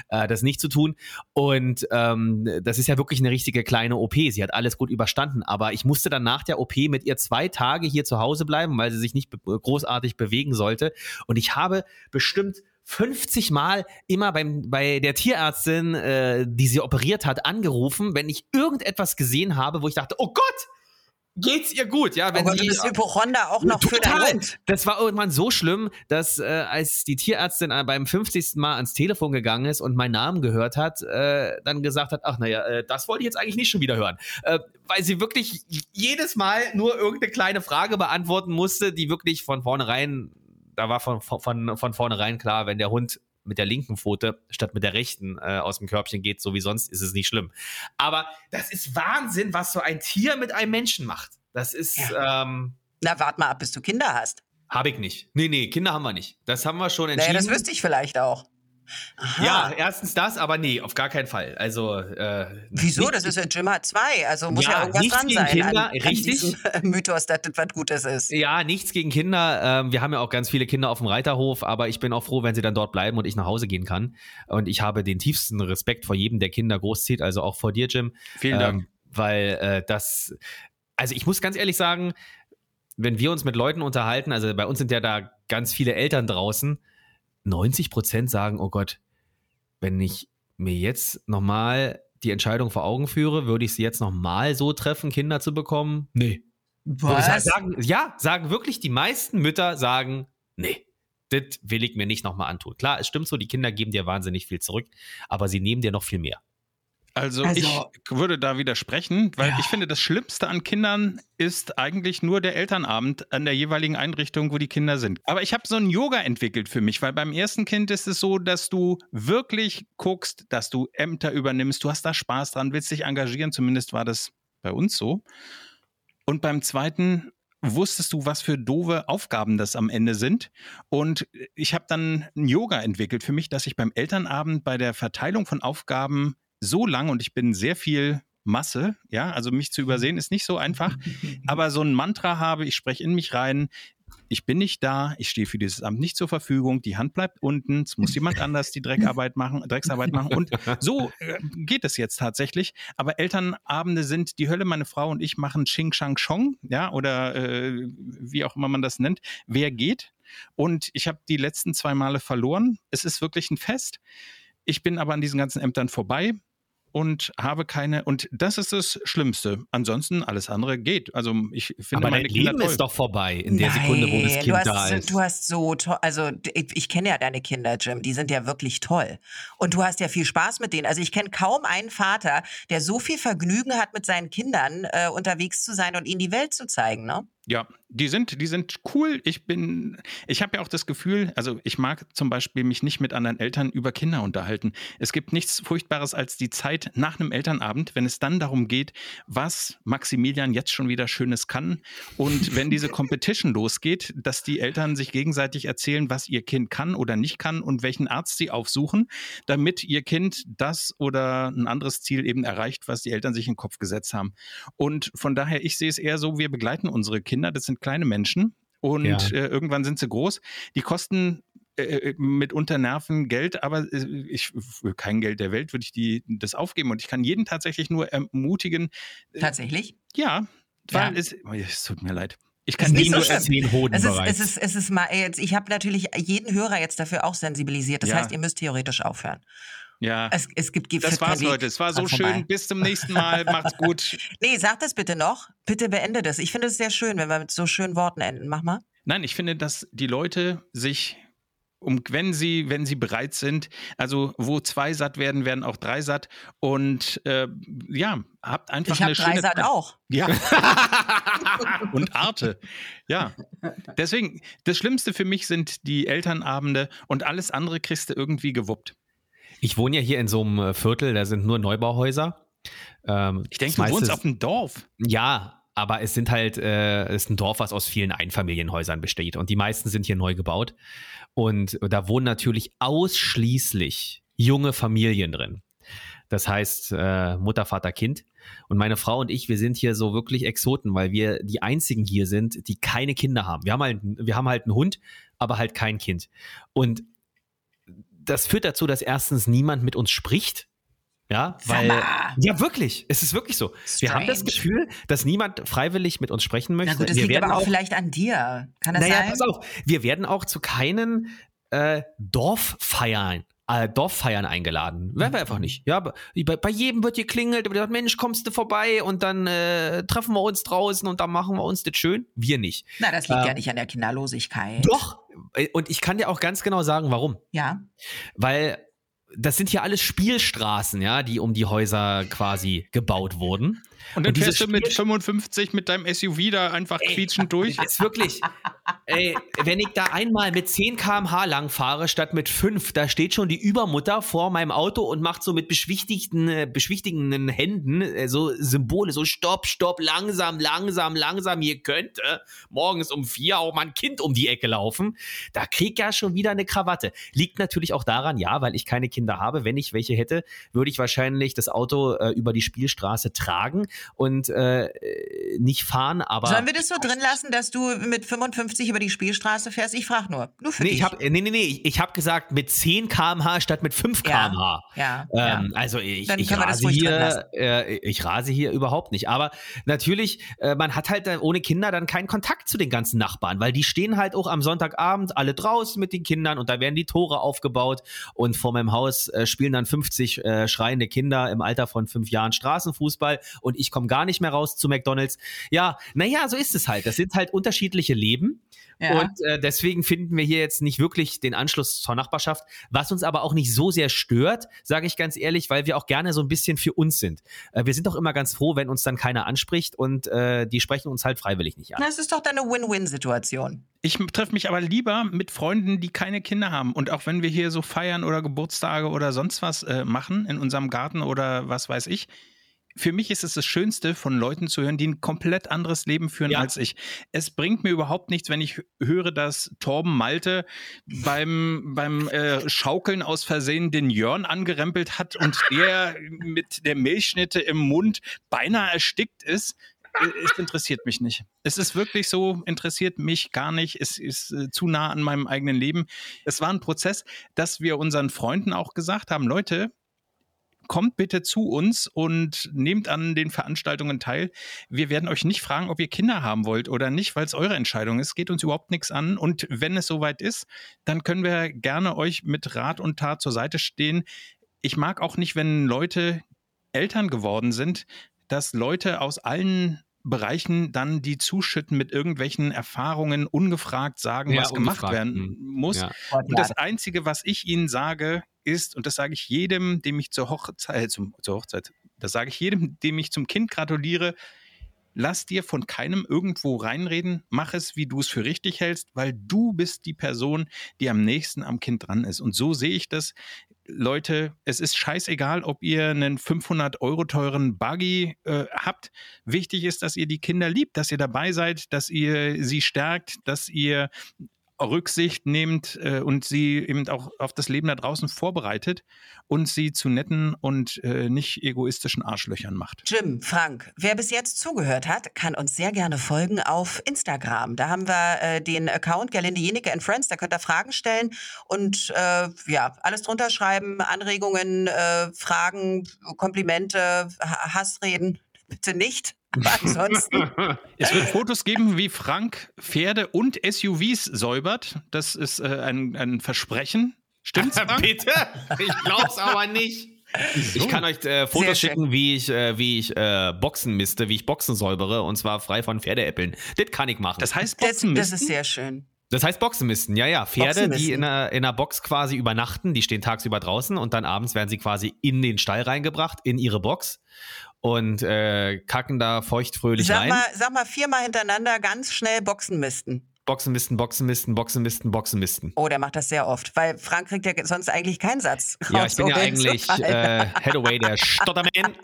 äh, das nicht zu tun. Und ähm, das ist ja wirklich eine richtige kleine OP. Sie hat alles gut überstanden. Aber ich musste dann nach der OP mit ihr zwei Tage hier zu Hause bleiben, weil sie sich nicht be großartig bewegen sollte. Und ich habe bestimmt 50 Mal immer beim, bei der Tierärztin, äh, die sie operiert hat, angerufen, wenn ich irgendetwas gesehen habe, wo ich dachte, oh Gott, geht's ihr gut, ja. Wenn oh Gott, die, du bist Hypochonder auch noch für deinen Total. Hund. Das war irgendwann so schlimm, dass äh, als die Tierärztin äh, beim 50. Mal ans Telefon gegangen ist und meinen Namen gehört hat, äh, dann gesagt hat, ach naja, äh, das wollte ich jetzt eigentlich nicht schon wieder hören. Äh, weil sie wirklich jedes Mal nur irgendeine kleine Frage beantworten musste, die wirklich von vornherein, da war von, von, von vornherein klar, wenn der Hund mit der linken Pfote statt mit der rechten äh, aus dem Körbchen geht, so wie sonst, ist es nicht schlimm. Aber das ist Wahnsinn, was so ein Tier mit einem Menschen macht. Das ist, ähm, Na, wart mal ab, bis du Kinder hast. habe ich nicht. Nee, nee, Kinder haben wir nicht. Das haben wir schon entschieden. Naja, das wüsste ich vielleicht auch. Aha. ja, erstens das, aber nee, auf gar keinen Fall. Also, äh, Wieso? nicht- Das ist ja Jim hat zwei. Also muss ja, Ja, irgendwas nichts dran gegen sein. Kinder, an, richtig. An Mythos, dass das was Gutes ist. Ja, nichts gegen Kinder. Ähm, wir haben ja auch ganz viele Kinder auf dem Reiterhof, aber ich bin auch froh, wenn sie dann dort bleiben und ich nach Hause gehen kann. Und ich habe den tiefsten Respekt vor jedem, der Kinder großzieht, also auch vor dir, Jim. Vielen Dank. Ähm, weil äh, das, also ich muss ganz ehrlich sagen, wenn wir uns mit Leuten unterhalten, also bei uns sind ja da ganz viele Eltern draußen, 90 Prozent sagen, oh Gott, wenn ich mir jetzt nochmal die Entscheidung vor Augen führe, würde ich sie jetzt nochmal so treffen, Kinder zu bekommen? Nee. Was? Sagen, ja, sagen wirklich die meisten Mütter sagen, nee, das will ich mir nicht nochmal antun. Klar, es stimmt so, die Kinder geben dir wahnsinnig viel zurück, aber sie nehmen dir noch viel mehr. Also, Also- ich würde da widersprechen, weil Ja. ich finde, das Schlimmste an Kindern ist eigentlich nur der Elternabend an der jeweiligen Einrichtung, wo die Kinder sind. Aber ich habe so ein Yoga entwickelt für mich, weil beim ersten Kind ist es so, dass du wirklich guckst, dass du Ämter übernimmst, du hast da Spaß dran, willst dich engagieren, zumindest war das bei uns so. Und beim zweiten wusstest du, was für doofe Aufgaben das am Ende sind. Und ich habe dann ein Yoga entwickelt für mich, dass ich beim Elternabend bei der Verteilung von Aufgaben so lang und ich bin sehr viel Masse, ja, also mich zu übersehen ist nicht so einfach, aber so ein Mantra habe, ich spreche in mich rein, ich bin nicht da, ich stehe für dieses Amt nicht zur Verfügung, die Hand bleibt unten, es muss jemand anders die Dreckarbeit machen, Drecksarbeit machen und so äh, geht es jetzt tatsächlich. Aber Elternabende sind die Hölle, meine Frau und ich machen Ching Shang Chong, ja, oder äh, wie auch immer man das nennt. Wer geht? Und ich habe die letzten zwei Male verloren. Es ist wirklich ein Fest. Ich bin aber an diesen ganzen Ämtern vorbei und habe keine. Und das ist das Schlimmste. Ansonsten alles andere geht. Also ich finde aber meine dein Kinder Leben toll. ist doch vorbei in der Sekunde, wo das Nein, Kind du hast, da ist. Du hast so toll, also ich, ich kenne ja deine Kinder, Jim, die sind ja wirklich toll. Und du hast ja viel Spaß mit denen. Also ich kenne kaum einen Vater, der so viel Vergnügen hat, mit seinen Kindern äh, unterwegs zu sein und ihnen die Welt zu zeigen, ne? Ja, die sind, die sind cool. Ich bin, ich habe ja auch das Gefühl, also ich mag zum Beispiel mich nicht mit anderen Eltern über Kinder unterhalten. Es gibt nichts Furchtbares als die Zeit nach einem Elternabend, wenn es dann darum geht, was Maximilian jetzt schon wieder Schönes kann. Und wenn diese Competition losgeht, dass die Eltern sich gegenseitig erzählen, was ihr Kind kann oder nicht kann und welchen Arzt sie aufsuchen, damit ihr Kind das oder ein anderes Ziel eben erreicht, was die Eltern sich in den Kopf gesetzt haben. Und von daher, ich sehe es eher so, wir begleiten unsere Kinder, das sind kleine Menschen und Ja. äh, irgendwann sind sie groß. Die kosten äh, mitunter Nerven Geld, aber äh, ich für kein Geld der Welt würde ich die das aufgeben und ich kann jeden tatsächlich nur ermutigen, Tatsächlich. ja, weil Ja. es, oh, es tut mir leid. Ich kann nicht nie so nur Hoden Es ist, es ist, es ist mal, jetzt, ich habe natürlich jeden Hörer jetzt dafür auch sensibilisiert. Das Ja. heißt, ihr müsst theoretisch aufhören. Ja. Es, es gibt gibt- Das war's, Weg Leute. Es war so vorbei. schön. Bis zum nächsten Mal. Macht's gut. Nee, sag das bitte noch. Bitte beende das. Ich finde es sehr schön, wenn wir mit so schönen Worten enden. Mach mal. Nein, ich finde, dass die Leute sich um, wenn sie, wenn sie bereit sind, also wo zwei satt werden, werden auch drei satt. Und äh, ja, habt einfach Ich eine schöne Dreisat Zeit. auch. Ja. und Arte. Ja. Deswegen, das Schlimmste für mich sind die Elternabende und alles andere kriegst du irgendwie gewuppt. Ich wohne ja hier in so einem äh, Viertel, da sind nur Neubauhäuser. Ähm, Ich denke, du wohnst auf dem Dorf. Ja, aber es sind halt, äh, es ist ein Dorf, was aus vielen Einfamilienhäusern besteht. Und die meisten sind hier neu gebaut. Und da wohnen natürlich ausschließlich junge Familien drin. Das heißt, äh, Mutter, Vater, Kind. Und meine Frau und ich, wir sind hier so wirklich Exoten, weil wir die einzigen hier sind, die keine Kinder haben. Wir haben halt, wir haben halt einen Hund, aber halt kein Kind. Und das führt dazu, dass erstens niemand mit uns spricht. Ja, weil. Ja, wirklich. Es ist wirklich so. Wir haben das Strange. Gefühl, dass niemand freiwillig mit uns sprechen möchte. Na gut, das wir liegt aber auch vielleicht an dir. Kann das naja, sein? pass auf, wir werden auch zu keinen äh, Dorffeiern äh, Dorffeiern eingeladen. Werden wir einfach nicht. Ja, bei, bei jedem wird geklingelt, wird gesagt, Mensch, kommst du vorbei und dann äh, treffen wir uns draußen und dann machen wir uns das schön. Wir nicht. Na, das liegt ja Ähm, nicht an der Kinderlosigkeit. Doch. Äh, Und ich kann dir auch ganz genau sagen, warum. Ja. Weil das sind hier alles Spielstraßen, ja, die um die Häuser quasi gebaut wurden. Und dann diese fährst du mit Spiel- 55 mit deinem SUV da einfach quietschend durch. Ist wirklich, ey, wenn ich da einmal mit 10 km/h lang fahre statt mit 5, da steht schon die Übermutter vor meinem Auto und macht so mit beschwichtigten, äh, beschwichtigenden Händen äh, so Symbole, so stopp, stopp, langsam, langsam, langsam, hier könnte morgens um vier auch mal ein Kind um die Ecke laufen. Da krieg ich ja schon wieder eine Krawatte. Liegt natürlich auch daran, ja, weil ich keine Kinder habe. Wenn ich welche hätte, würde ich wahrscheinlich das Auto äh, über die Spielstraße tragen und äh, nicht fahren, aber Sollen wir das so drin lassen, dass du mit 55 über die Spielstraße fährst? Ich frage nur. Nur für Nee, dich. ich hab, nee, nee, nee, ich, ich habe gesagt mit 10 km/h statt mit 5 Ja. km/h. ja, Ähm, ja. Also ich, ich, rase hier, äh, ich rase hier überhaupt nicht. Aber natürlich, äh, man hat halt ohne Kinder dann keinen Kontakt zu den ganzen Nachbarn, weil die stehen halt auch am Sonntagabend alle draußen mit den Kindern und da werden die Tore aufgebaut und vor meinem Haus äh, spielen dann 50 äh, schreiende Kinder im Alter von fünf Jahren Straßenfußball und ich komme gar nicht mehr raus zu McDonalds. Ja, naja, so ist es halt. Das sind halt unterschiedliche Leben. Ja. Und äh, deswegen finden wir hier jetzt nicht wirklich den Anschluss zur Nachbarschaft, was uns aber auch nicht so sehr stört, sage ich ganz ehrlich, weil wir auch gerne so ein bisschen für uns sind. Äh, wir sind doch immer ganz froh, wenn uns dann keiner anspricht und äh, die sprechen uns halt freiwillig nicht an. Das ist doch deine Win-Win-Situation. Ich treffe mich aber lieber mit Freunden, die keine Kinder haben. Und auch wenn wir hier so feiern oder Geburtstage oder sonst was äh, machen in unserem Garten oder was weiß ich, für mich ist es das Schönste, von Leuten zu hören, die ein komplett anderes Leben führen Ja. als ich. Es bringt mir überhaupt nichts, wenn ich höre, dass Torben Malte beim, beim äh, Schaukeln aus Versehen den Jörn angerempelt hat und der mit der Milchschnitte im Mund beinahe erstickt ist. Äh, Es interessiert mich nicht. Es ist wirklich so, interessiert mich gar nicht. Es ist äh, zu nah an meinem eigenen Leben. Es war ein Prozess, dass wir unseren Freunden auch gesagt haben, Leute, kommt bitte zu uns und nehmt an den Veranstaltungen teil. Wir werden euch nicht fragen, ob ihr Kinder haben wollt oder nicht, weil es eure Entscheidung ist. Geht uns überhaupt nichts an. Und wenn es soweit ist, dann können wir gerne euch mit Rat und Tat zur Seite stehen. Ich mag auch nicht, wenn Leute Eltern geworden sind, dass Leute aus allen Bereichen dann die zuschütten mit irgendwelchen Erfahrungen, ungefragt sagen, Ja, was gemacht werden hm. muss. Ja. Und das Einzige, was ich Ihnen sage, ist, und das sage ich jedem, dem ich zur Hochzeit, äh, zum, zur Hochzeit, das sage ich jedem, dem ich zum Kind gratuliere, lass dir von keinem irgendwo reinreden, mach es, wie du es für richtig hältst, weil du bist die Person, die am nächsten am Kind dran ist. Und so sehe ich das. Leute, es ist scheißegal, ob ihr einen 500 Euro teuren Buggy äh, habt. Wichtig ist, dass ihr die Kinder liebt, dass ihr dabei seid, dass ihr sie stärkt, dass ihr Rücksicht nehmt äh, und sie eben auch auf das Leben da draußen vorbereitet und sie zu netten und äh, nicht egoistischen Arschlöchern macht. Jim, Frank, wer bis jetzt zugehört hat, kann uns sehr gerne folgen auf Instagram. Da haben wir äh, den Account Gerlinde Jenike and Friends. Da könnt ihr Fragen stellen und äh, ja, alles drunter schreiben, Anregungen, äh, Fragen, Komplimente, Ha- Hassreden. Bitte nicht. Ansonsten, Es wird Fotos geben, wie Frank Pferde und SUVs säubert. Das ist äh, ein, ein Versprechen. Stimmt's, Frank? Bitte? Ich glaub's aber nicht. Ich kann euch äh, Fotos schicken, wie ich, äh, wie ich äh, Boxen misste, wie ich Boxen säubere und zwar frei von Pferdeäppeln. Das kann ich machen. Das heißt das, Boxen das ist misten? sehr schön. Das heißt Boxenmisten, ja, ja. Pferde, die in einer, in einer Box quasi übernachten, die stehen tagsüber draußen und dann abends werden sie quasi in den Stall reingebracht, in ihre Box und äh, kacken da feuchtfröhlich Sag rein. mal, sag mal viermal hintereinander ganz schnell Boxen misten. Boxenmisten, Boxenmisten, Boxenmisten, Boxenmisten. Oh, der macht das sehr oft, weil Frank kriegt ja sonst eigentlich keinen Satz. Ja, raus, ich bin ja eigentlich äh, Hathaway, der Stotterman.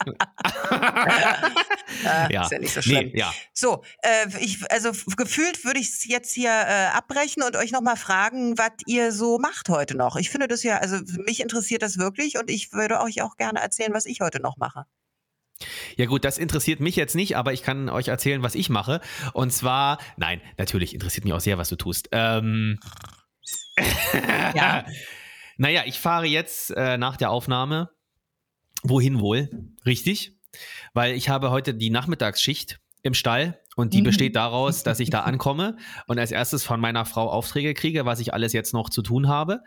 Äh, ja. Ist ja nicht so schlimm. Nee, ja. So, äh, ich, also gefühlt würde ich es jetzt hier äh, abbrechen und euch nochmal fragen, was ihr so macht heute noch. Ich finde das ja, also mich interessiert das wirklich und ich würde euch auch gerne erzählen, was ich heute noch mache. Ja gut, das interessiert mich jetzt nicht, aber ich kann euch erzählen, was ich mache. Und zwar, nein, natürlich interessiert mich auch sehr, was du tust. Ähm, Ja. naja, ich fahre jetzt äh, nach der Aufnahme. Wohin wohl? Richtig? Weil ich habe heute die Nachmittagsschicht im Stall und die besteht daraus, dass ich da ankomme und als erstes von meiner Frau Aufträge kriege, was ich alles jetzt noch zu tun habe.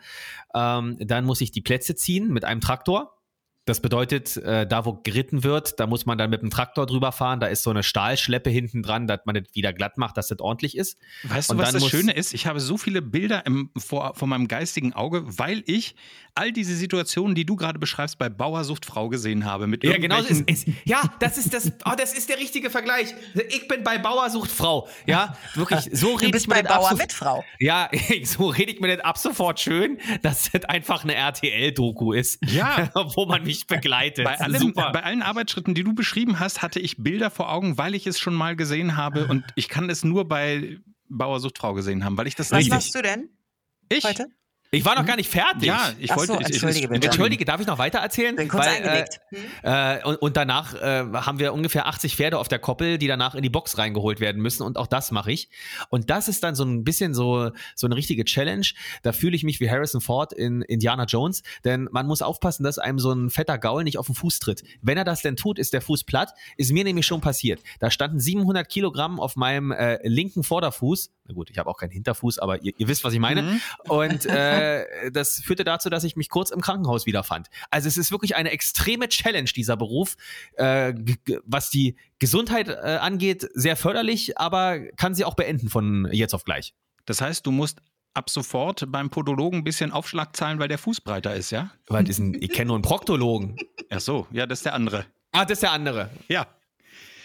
Ähm, dann muss ich die Plätze ziehen mit einem Traktor. Das bedeutet, äh, da wo geritten wird, da muss man dann mit dem Traktor drüber fahren. Da ist so eine Stahlschleppe hinten dran, dass man das wieder glatt macht, dass das ordentlich ist. Weißt du, Und was dann das Schöne ist? Ich habe so viele Bilder im, vor, vor meinem geistigen Auge, weil ich all diese Situationen, die du gerade beschreibst, bei Bauersucht Frau gesehen habe. Mit Ja, genau. Ist, ist, ja, das ist das. Oh, das ist der richtige Vergleich. Ich bin bei Bauersucht Frau. Ja, wirklich. So Du rede bist ich mir bei Bauer mit Frau. Ja, so rede ich mir das ab sofort schön, dass das einfach eine RTL-Doku ist. Ja. wo man mich begleitet. Bei, allem, Super. bei allen Arbeitsschritten, die du beschrieben hast, hatte ich Bilder vor Augen, weil ich es schon mal gesehen habe und ich kann es nur bei Bauersucht Frau gesehen haben, weil ich das Was machst du denn Ich? heute? Ich war noch gar nicht fertig. Ja, ich Ach wollte. so, ich- ich- entschuldige bitte. Entschuldige, darf ich noch weiter erzählen? Bin kurz Weil, eingelegt. Äh, äh, und, und danach äh, haben wir ungefähr 80 Pferde auf der Koppel, die danach in die Box reingeholt werden müssen. Und auch das mache ich. Und das ist dann so ein bisschen so, so eine richtige Challenge. Da fühle ich mich wie Harrison Ford in Indiana Jones. Denn man muss aufpassen, dass einem so ein fetter Gaul nicht auf den Fuß tritt. Wenn er das denn tut, ist der Fuß platt. Ist mir nämlich schon passiert. Da standen 700 Kilogramm auf meinem äh, linken Vorderfuß. Na gut, ich habe auch keinen Hinterfuß, aber ihr, ihr wisst, was ich meine. Und äh, das führte dazu, dass ich mich kurz im Krankenhaus wiederfand. Also es ist wirklich eine extreme Challenge, dieser Beruf. Äh, was die Gesundheit äh, angeht, sehr förderlich, aber kann sie auch beenden von jetzt auf gleich. Das heißt, du musst ab sofort beim Podologen ein bisschen Aufschlag zahlen, weil der Fuß breiter ist, ja? Weil ist ein, ich kenne nur einen Proktologen. Ach so, ja, das ist der andere. Ah, das ist der andere. Ja.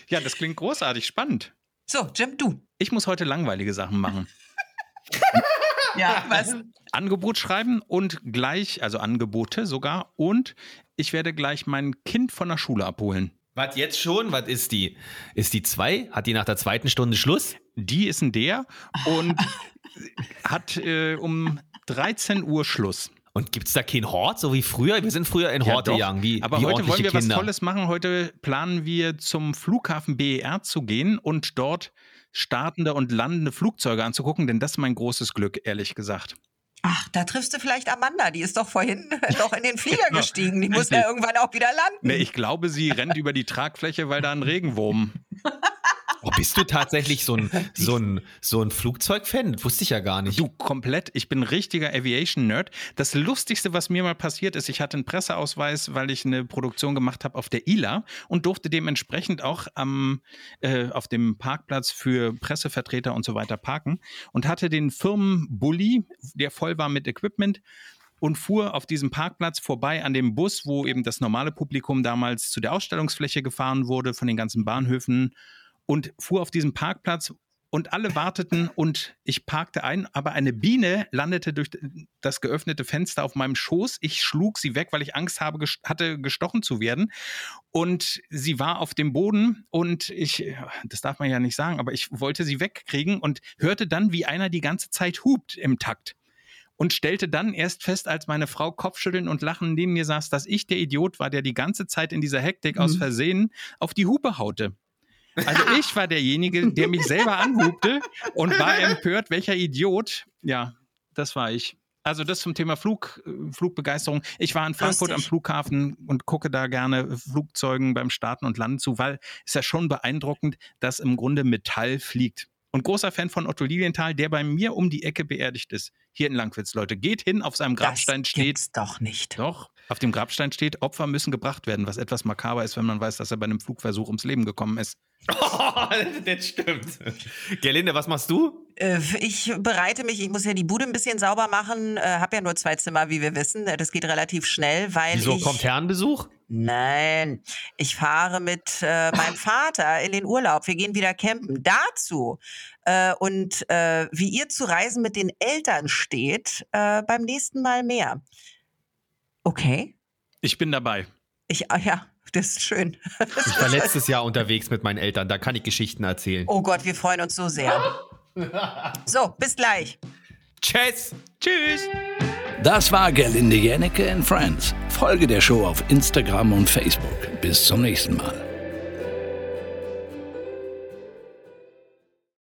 Ja, das klingt großartig, spannend. So, Jim, du. Ich muss heute langweilige Sachen machen. Ja, was? Angebot schreiben und gleich, also Angebote sogar, und ich werde gleich mein Kind von der Schule abholen. Was jetzt schon? Was ist die? Ist die zwei? Hat die nach der zweiten Stunde Schluss? Die ist ein der und hat äh, um 13 Uhr Schluss. Und gibt's da keinen Hort, so wie früher? Wir sind früher in Horte doch. gegangen, wie, Aber wie heute wollen wir Kinder. was Tolles machen. Heute planen wir zum Flughafen BER zu gehen und dort startende und landende Flugzeuge anzugucken, denn das ist mein großes Glück, ehrlich gesagt. Ach, da triffst du vielleicht Amanda. Die ist doch vorhin noch in den Flieger Genau. gestiegen. Die muss ja irgendwann auch wieder landen. Nee, ich glaube, sie rennt über die Tragfläche, weil da ein Regenwurm. Oh, bist du tatsächlich so ein, so ein, so ein Flugzeugfan? Wusste ich ja gar nicht. Du, komplett. Ich bin richtiger Aviation-Nerd. Das Lustigste, was mir mal passiert ist, ich hatte einen Presseausweis, weil ich eine Produktion gemacht habe auf der ILA und durfte dementsprechend auch am, äh, auf dem Parkplatz für Pressevertreter und so weiter parken und hatte den Firmenbully, der voll war mit Equipment und fuhr auf diesem Parkplatz vorbei an dem Bus, wo eben das normale Publikum damals zu der Ausstellungsfläche gefahren wurde von den ganzen Bahnhöfen und fuhr auf diesem Parkplatz und alle warteten und ich parkte ein, aber eine Biene landete durch das geöffnete Fenster auf meinem Schoß. Ich schlug sie weg, weil ich Angst habe, ges- hatte, gestochen zu werden. Und sie war auf dem Boden und ich, das darf man ja nicht sagen, aber ich wollte sie wegkriegen und hörte dann, wie einer die ganze Zeit hupt im Takt und stellte dann erst fest, als meine Frau Kopfschütteln und Lachen neben mir saß, dass ich der Idiot war, der die ganze Zeit in dieser Hektik aus Versehen auf die Hupe haute. Also ich war derjenige, der mich selber anhubte und war empört, welcher Idiot. Ja, das war ich. Also das zum Thema Flug, äh, Flugbegeisterung. Ich war in Frankfurt Lustig. am Flughafen und gucke da gerne Flugzeugen beim Starten und Landen zu, weil es ja schon beeindruckend, dass im Grunde Metall fliegt. Und großer Fan von Otto Lilienthal, der bei mir um die Ecke beerdigt ist. Hier in Langwitz, Leute. Geht hin, auf seinem Grabstein das steht. gibt's doch nicht. Doch, auf dem Grabstein steht, Opfer müssen gebracht werden, was etwas makaber ist, wenn man weiß, dass er bei einem Flugversuch ums Leben gekommen ist. Oh, das stimmt. Gerlinde, was machst du? Äh, Ich bereite mich, ich muss ja die Bude ein bisschen sauber machen, äh, habe ja nur zwei Zimmer, wie wir wissen. Äh, Das geht relativ schnell, weil Wieso ich... kommt Herrenbesuch? Nein, ich fahre mit äh, meinem Vater in den Urlaub. Wir gehen wieder campen. Dazu äh, und äh, wie ihr zu Reisen mit den Eltern steht, äh, beim nächsten Mal mehr. Okay, Ich bin dabei. ich ah, ja, das ist schön. Ich war letztes Jahr unterwegs mit meinen Eltern, da kann ich Geschichten erzählen. Oh Gott, wir freuen uns so sehr. So, bis gleich. Tschüss! Tschüss! Das war Gerlinde Jennecke and Friends. Folge der Show auf Instagram und Facebook. Bis zum nächsten Mal.